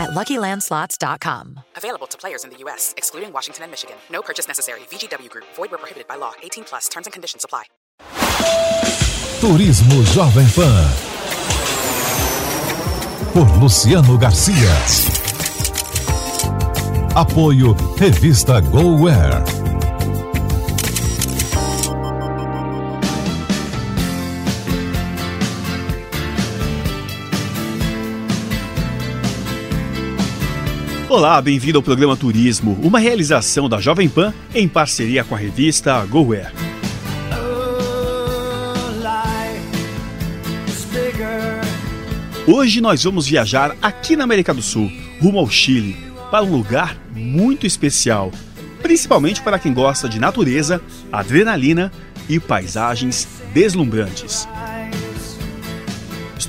at LuckyLandSlots.com. Available to players in the U.S., excluding Washington and Michigan. No purchase necessary. VGW Group. Void where prohibited by law. 18 plus. Terms and conditions apply. Turismo Jovem Pan. Por Luciano Garcia. Apoio Revista GoWare. Olá, bem-vindo ao programa Turismo, uma realização da Jovem Pan em parceria com a revista GoWare. Hoje nós vamos viajar aqui na América do Sul, rumo ao Chile, para um lugar muito especial, principalmente para quem gosta de natureza, adrenalina e paisagens deslumbrantes.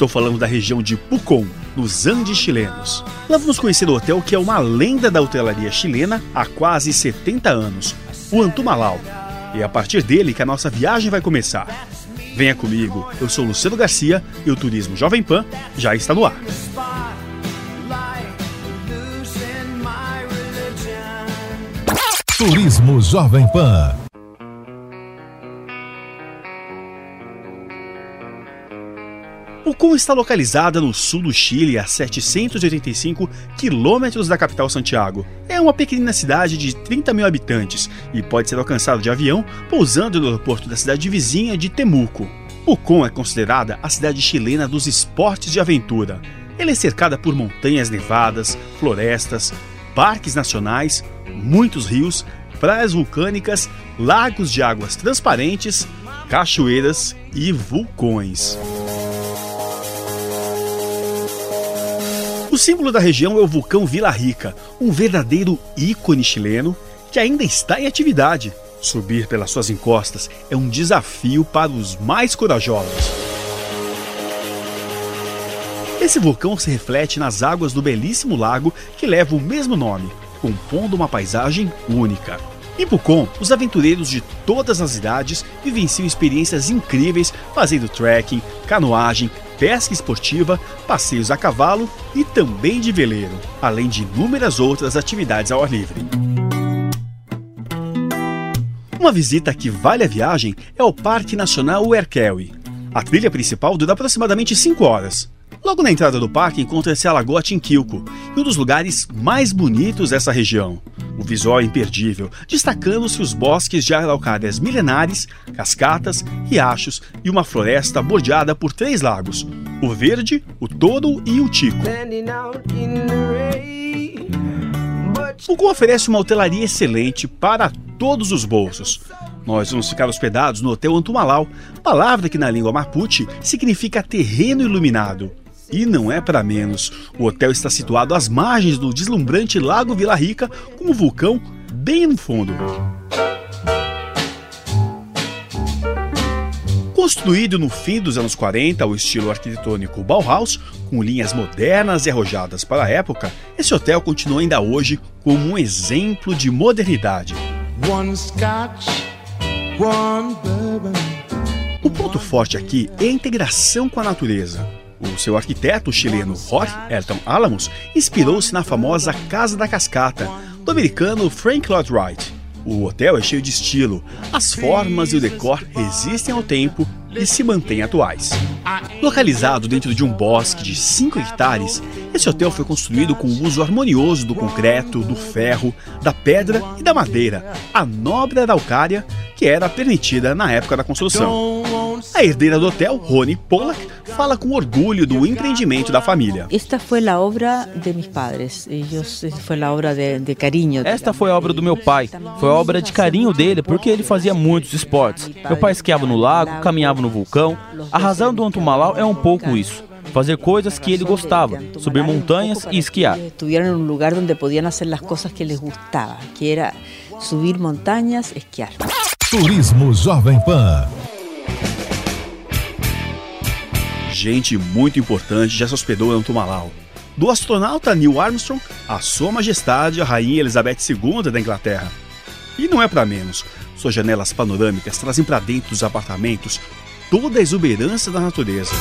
Estou falando da região de Pucón, nos Andes chilenos. Lá vamos conhecer o hotel que é uma lenda da hotelaria chilena há quase 70 anos, o Antumalau. E é a partir dele que a nossa viagem vai começar. Venha comigo, eu sou Luciano Garcia e o Turismo Jovem Pan já está no ar. Turismo Jovem Pan. Pucón está localizada no sul do Chile, a 785 quilômetros da capital Santiago. É uma pequena cidade de 30 mil habitantes e pode ser alcançado de avião pousando no aeroporto da cidade vizinha de Temuco. Pucón é considerada a cidade chilena dos esportes de aventura. Ela é cercada por montanhas nevadas, florestas, parques nacionais, muitos rios, praias vulcânicas, lagos de águas transparentes, cachoeiras e vulcões. Símbolo da região é o vulcão Vila Rica, um verdadeiro ícone chileno que ainda está em atividade. Subir pelas suas encostas é um desafio para os mais corajosos. Esse vulcão se reflete nas águas do belíssimo lago que leva o mesmo nome, compondo uma paisagem única. Em Pucón, os aventureiros de todas as idades vivenciam experiências incríveis fazendo trekking, canoagem, pesca esportiva, passeios a cavalo e também de veleiro, além de inúmeras outras atividades ao ar livre. Uma visita que vale a viagem é o Parque Nacional Uerkelwe. A trilha principal dura aproximadamente 5 horas. Logo na entrada do parque encontra-se a Lagoa Tinquilco, um dos lugares mais bonitos dessa região. O visual é imperdível, destacando-se os bosques de araucárias milenares, cascatas, riachos e uma floresta bordeada por três lagos: o Verde, o Touro e o Tico. Pucón oferece uma hotelaria excelente para todos os bolsos. Nós vamos ficar hospedados no Hotel Antumalau, palavra que na língua mapuche significa terreno iluminado. E não é para menos. O hotel está situado às margens do deslumbrante Lago Vila Rica, com o vulcão bem no fundo. Construído no fim dos anos 40 ao estilo arquitetônico Bauhaus, com linhas modernas e arrojadas para a época, esse hotel continua ainda hoje como um exemplo de modernidade. O ponto forte aqui é a integração com a natureza. O seu arquiteto chileno Jorge Elton Alamos inspirou-se na famosa Casa da Cascata, do americano Frank Lloyd Wright. O hotel é cheio de estilo, as formas e o decor resistem ao tempo e se mantêm atuais. Localizado dentro de um bosque de 5 hectares, esse hotel foi construído com o uso harmonioso do concreto, do ferro, da pedra e da madeira, a nobre araucária que era permitida na época da construção. A herdeira do hotel, Rony Pollack, fala com orgulho do empreendimento da família. Esta foi a obra de meus padres. Ellos, foi a obra de, de carinho. Esta foi a obra do meu pai. Foi a obra de carinho dele, porque ele fazia muitos esportes. Meu pai esquiava no lago, caminhava no vulcão. A razão do Antumalau é um pouco isso fazer coisas que ele gostava, subir montanhas e esquiar. Estuvieron em um lugar onde podiam fazer as coisas que eles gustavam, que era subir montanhas, esquiar. Turismo Jovem Pan. Gente muito importante já se hospedou em Antumalau. Do astronauta Neil Armstrong à Sua Majestade a Rainha Elizabeth II da Inglaterra. E não é para menos. Suas janelas panorâmicas trazem para dentro dos apartamentos toda a exuberância da natureza.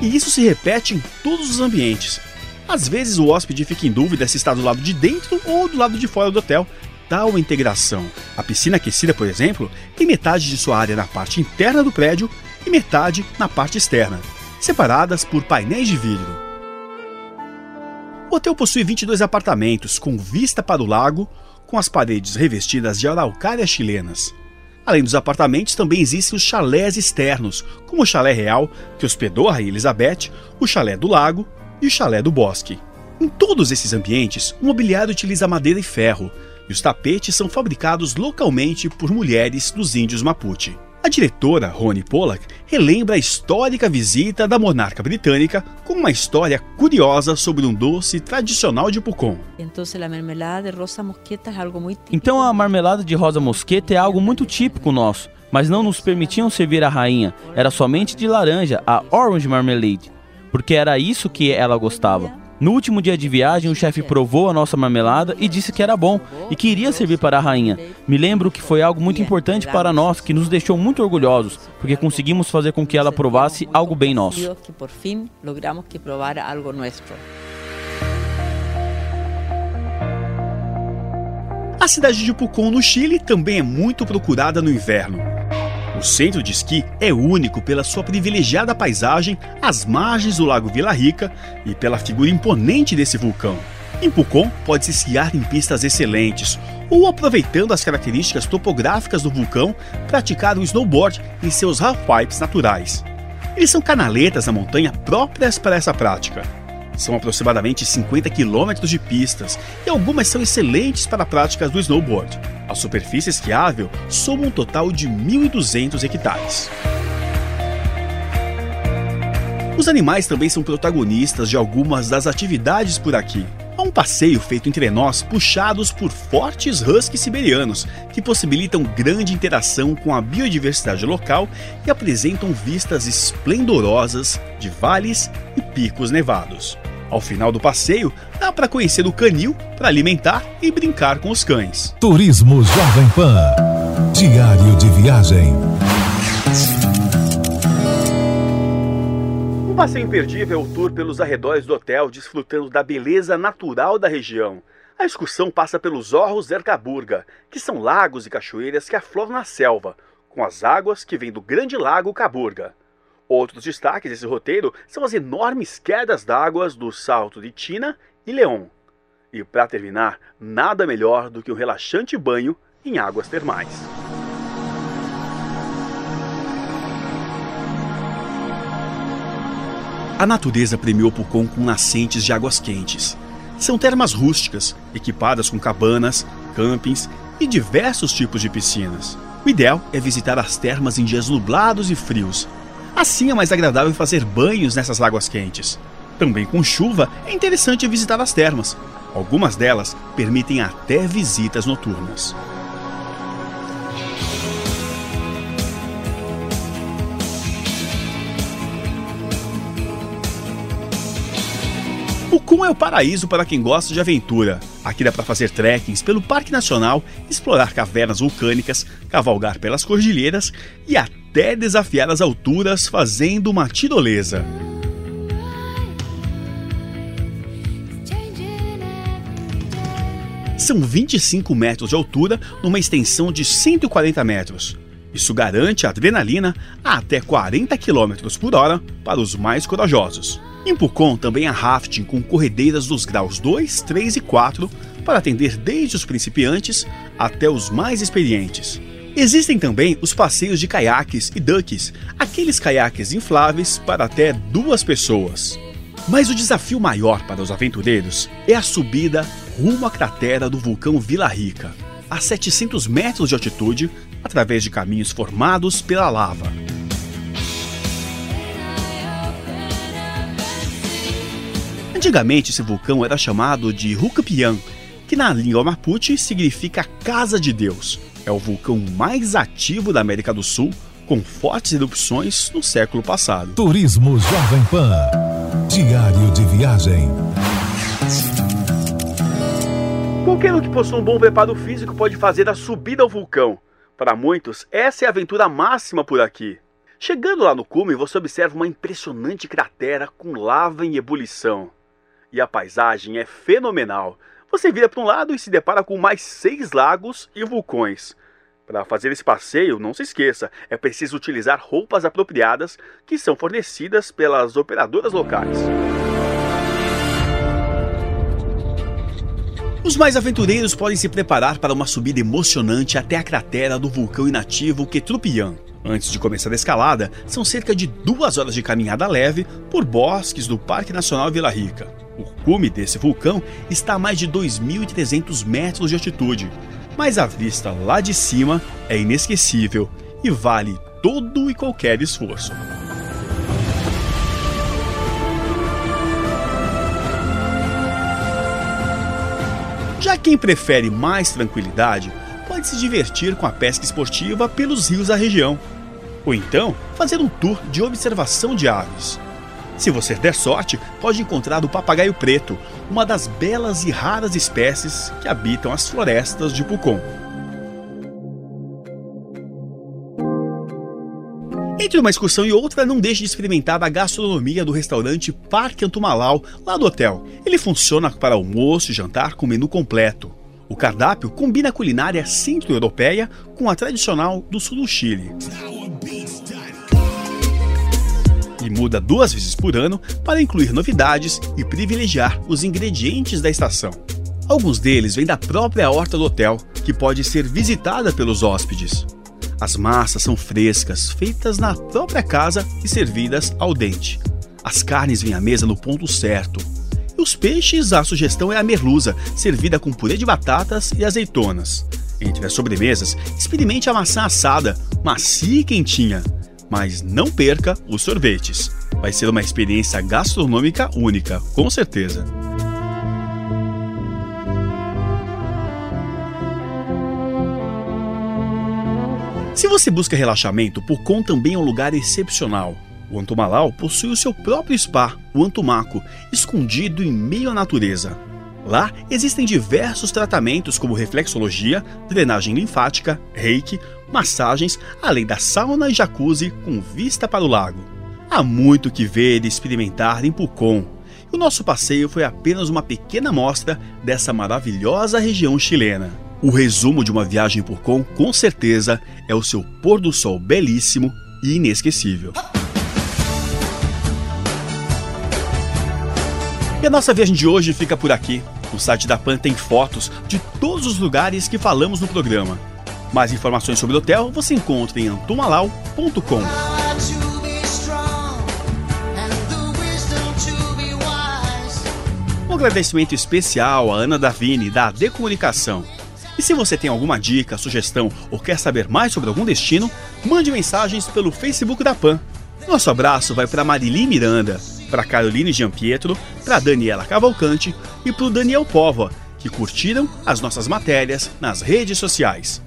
E isso se repete em todos os ambientes. Às vezes o hóspede fica em dúvida se está do lado de dentro ou do lado de fora do hotel. Tal integração. A piscina aquecida, por exemplo, tem metade de sua área na parte interna do prédio e metade na parte externa, separadas por painéis de vidro. O hotel possui 22 apartamentos com vista para o lago, com as paredes revestidas de araucárias chilenas. Além dos apartamentos, também existem os chalés externos, como o chalé real, que hospedou a Rainha Elizabeth, o chalé do lago e o chalé do bosque. Em todos esses ambientes, o mobiliário utiliza madeira e ferro, e os tapetes são fabricados localmente por mulheres dos índios Mapuche. A diretora, Rony Pollack, relembra a histórica visita da monarca britânica com uma história curiosa sobre um doce tradicional de Pucón. Então a marmelada de rosa mosqueta é algo muito típico nosso, mas não nos permitiam servir a rainha, era somente de laranja, a Orange Marmalade, porque era isso que ela gostava. No último dia de viagem, o chefe provou a nossa marmelada e disse que era bom e que iria servir para a rainha. Me lembro que foi algo muito importante para nós, que nos deixou muito orgulhosos, porque conseguimos fazer com que ela provasse algo bem nosso. A cidade de Pucón, no Chile, também é muito procurada no inverno. O centro de esqui é único pela sua privilegiada paisagem às margens do Lago Vila Rica e pela figura imponente desse vulcão. Em Pucón, pode-se esquiar em pistas excelentes ou, aproveitando as características topográficas do vulcão, praticar o snowboard em seus halfpipes naturais. Eles são canaletas na montanha próprias para essa prática. São aproximadamente 50 quilômetros de pistas e algumas são excelentes para práticas do snowboard. A superfície esquiável soma um total de 1.200 hectares. Os animais também são protagonistas de algumas das atividades por aqui. Há um passeio feito entre nós puxados por fortes huskies siberianos, que possibilitam grande interação com a biodiversidade local e apresentam vistas esplendorosas de vales e picos nevados. Ao final do passeio, dá para conhecer o canil, para alimentar e brincar com os cães. Turismo Jovem Pan. Diário de viagem. Um passeio imperdível é o tour pelos arredores do hotel, desfrutando da beleza natural da região. A excursão passa pelos Orros Ercaburga, que são lagos e cachoeiras que afloram na selva, com as águas que vêm do grande lago Caburga. Outros destaques desse roteiro são as enormes quedas d'água do Salto de Tina e León. E para terminar, nada melhor do que um relaxante banho em águas termais. A natureza premiou Pucón com nascentes de águas quentes. São termas rústicas, equipadas com cabanas, campings e diversos tipos de piscinas. O ideal é visitar as termas em dias nublados e frios, Assim é mais agradável fazer banhos nessas águas quentes. Também com chuva é interessante visitar as termas. Algumas delas permitem até visitas noturnas. O Cum é o paraíso para quem gosta de aventura. Aqui dá para fazer trekkings pelo Parque Nacional, explorar cavernas vulcânicas, cavalgar pelas cordilheiras e até até desafiar as alturas fazendo uma tirolesa. São 25 metros de altura numa extensão de 140 metros. Isso garante adrenalina a até 40 km por hora para os mais corajosos. Em Pucón também há rafting com corredeiras dos graus 2, 3 e 4 para atender desde os principiantes até os mais experientes. Existem também os passeios de caiaques e ducks, aqueles caiaques infláveis para até duas pessoas. Mas o desafio maior para os aventureiros é a subida rumo à cratera do vulcão Vila Rica, a 700 metros de altitude, através de caminhos formados pela lava. Antigamente, esse vulcão era chamado de Hucapian, que que na língua mapuche significa Casa de Deus. É o vulcão mais ativo da América do Sul, com fortes erupções no século passado. Turismo Jovem Pan. Diário de viagem. Qualquer um que possua um bom preparo físico pode fazer a subida ao vulcão. Para muitos, essa é a aventura máxima por aqui. Chegando lá no cume, você observa uma impressionante cratera com lava em ebulição. E a paisagem é fenomenal. Você vira para um lado e se depara com mais seis lagos e vulcões. Para fazer esse passeio, não se esqueça, é preciso utilizar roupas apropriadas que são fornecidas pelas operadoras locais. Os mais aventureiros podem se preparar para uma subida emocionante até a cratera do vulcão inativo Ketrupian. Antes de começar a escalada, são cerca de duas horas de caminhada leve por bosques do Parque Nacional Vila Rica. O cume desse vulcão está a mais de 2.300 metros de altitude, mas a vista lá de cima é inesquecível e vale todo e qualquer esforço. Já quem prefere mais tranquilidade, pode se divertir com a pesca esportiva pelos rios da região, ou então fazer um tour de observação de aves. Se você der sorte, pode encontrar o papagaio preto, uma das belas e raras espécies que habitam as florestas de Pucon. Entre uma excursão e outra, não deixe de experimentar a gastronomia do restaurante Parque Antumalau, lá do hotel. Ele funciona para almoço e jantar com menu completo. O cardápio combina a culinária centro-europeia com a tradicional do sul do Chile. Muda duas vezes por ano para incluir novidades e privilegiar os ingredientes da estação. Alguns deles vêm da própria horta do hotel, que pode ser visitada pelos hóspedes. As massas são frescas, feitas na própria casa e servidas ao dente. As carnes vêm à mesa no ponto certo. E os peixes, a sugestão é a merluza, servida com purê de batatas e azeitonas. Entre as sobremesas, experimente a maçã assada, macia e quentinha. Mas não perca os sorvetes. Vai ser uma experiência gastronômica única, com certeza. Se você busca relaxamento, Pucon também é um lugar excepcional. O Antumalau possui o seu próprio spa, o Antumaco, escondido em meio à natureza. Lá existem diversos tratamentos como reflexologia, drenagem linfática, reiki, massagens, além da sauna e jacuzzi com vista para o lago. Há muito que ver e experimentar em Pucon. E o nosso passeio foi apenas uma pequena amostra dessa maravilhosa região chilena. O resumo de uma viagem por Com, com certeza, é o seu pôr do sol belíssimo e inesquecível. E a nossa viagem de hoje fica por aqui. O site da Pan tem fotos de todos os lugares que falamos no programa. Mais informações sobre o hotel você encontra em antumalau.com. Um agradecimento especial a Ana Davini, da De Comunicação e se você tem alguma dica, sugestão ou quer saber mais sobre algum destino, mande mensagens pelo Facebook da PAN. Nosso abraço vai para Marili Miranda, para Caroline Giampietro, para Daniela Cavalcante e para o Daniel Pova, que curtiram as nossas matérias nas redes sociais.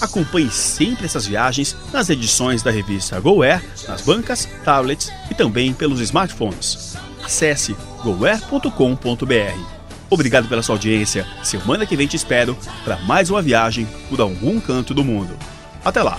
Acompanhe sempre essas viagens nas edições da revista GoAir, nas bancas, tablets e também pelos smartphones. Acesse goair.com.br. Obrigado pela sua audiência. Semana que vem te espero para mais uma viagem por algum canto do mundo. Até lá!